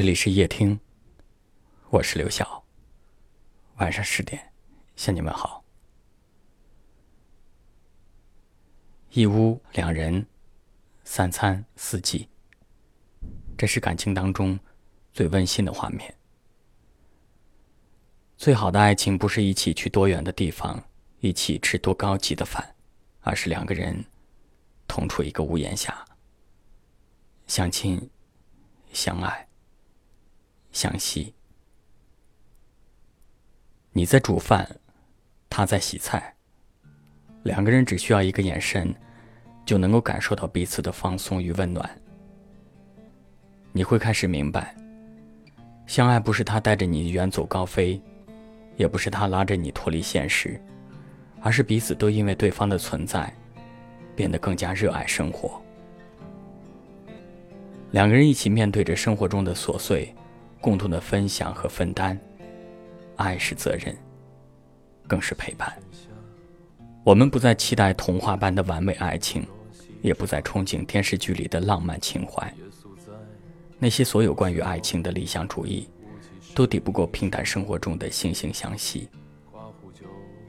这里是夜听，我是刘晓。晚上十点，向你们好。一屋两人，三餐四季，这是感情当中最温馨的画面。最好的爱情不是一起去多远的地方，一起吃多高级的饭，而是两个人同处一个屋檐下，相亲、相爱。相惜。你在煮饭，他在洗菜。两个人只需要一个眼神，就能够感受到彼此的放松与温暖。你会开始明白，相爱不是他带着你远走高飞，也不是他拉着你脱离现实，而是彼此都因为对方的存在，变得更加热爱生活。两个人一起面对着生活中的琐碎。共同的分享和分担，爱是责任，更是陪伴。我们不再期待童话般的完美爱情，也不再憧憬电视剧里的浪漫情怀。那些所有关于爱情的理想主义，都抵不过平淡生活中的惺惺相惜。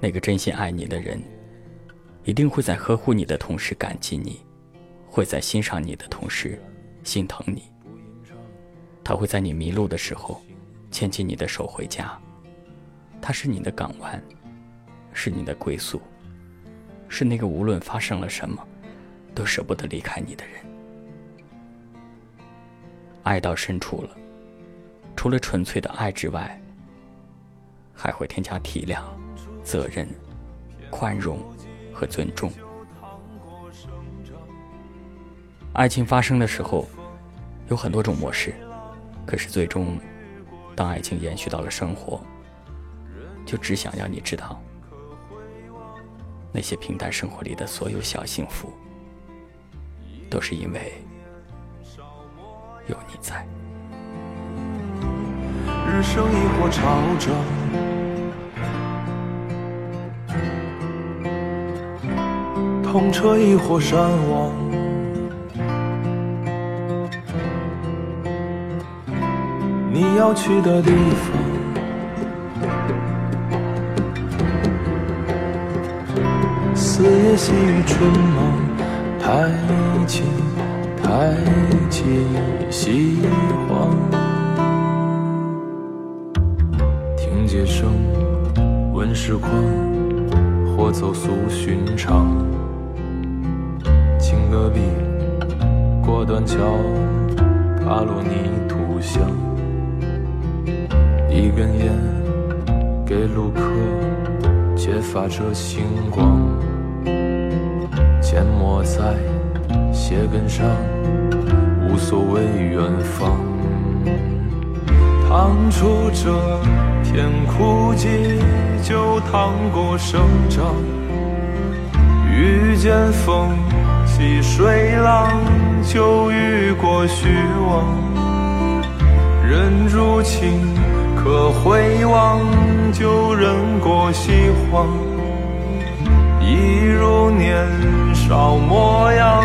那个真心爱你的人，一定会在呵护你的同时感激你，会在欣赏你的同时心疼你。他会在你迷路的时候，牵起你的手回家。他是你的港湾，是你的归宿，是那个无论发生了什么，都舍不得离开你的人。爱到深处了，除了纯粹的爱之外，还会添加体谅、责任、宽容和尊重。爱情发生的时候，有很多种模式。可是最终，当爱情延续到了生活，就只想让你知道，那些平淡生活里的所有小幸福，都是因为有你在。日升亦或潮涨，痛彻亦或善忘。你要去的地方，四野细雨春忙，太急太急喜欢。听街声，问时光，或走俗寻常。青戈壁，过断桥，踏落泥土香。一根烟，给路客，揭发着星光。缄默在鞋跟上，无所谓远方。趟出这片枯寂，就趟过生长。遇见风起水浪，就遇过虚妄。人如情。可回望，旧人过西荒，一如年少模样。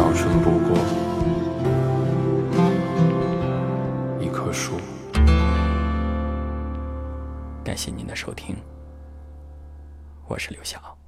早春不过一棵树。感谢您的收听，我是刘晓。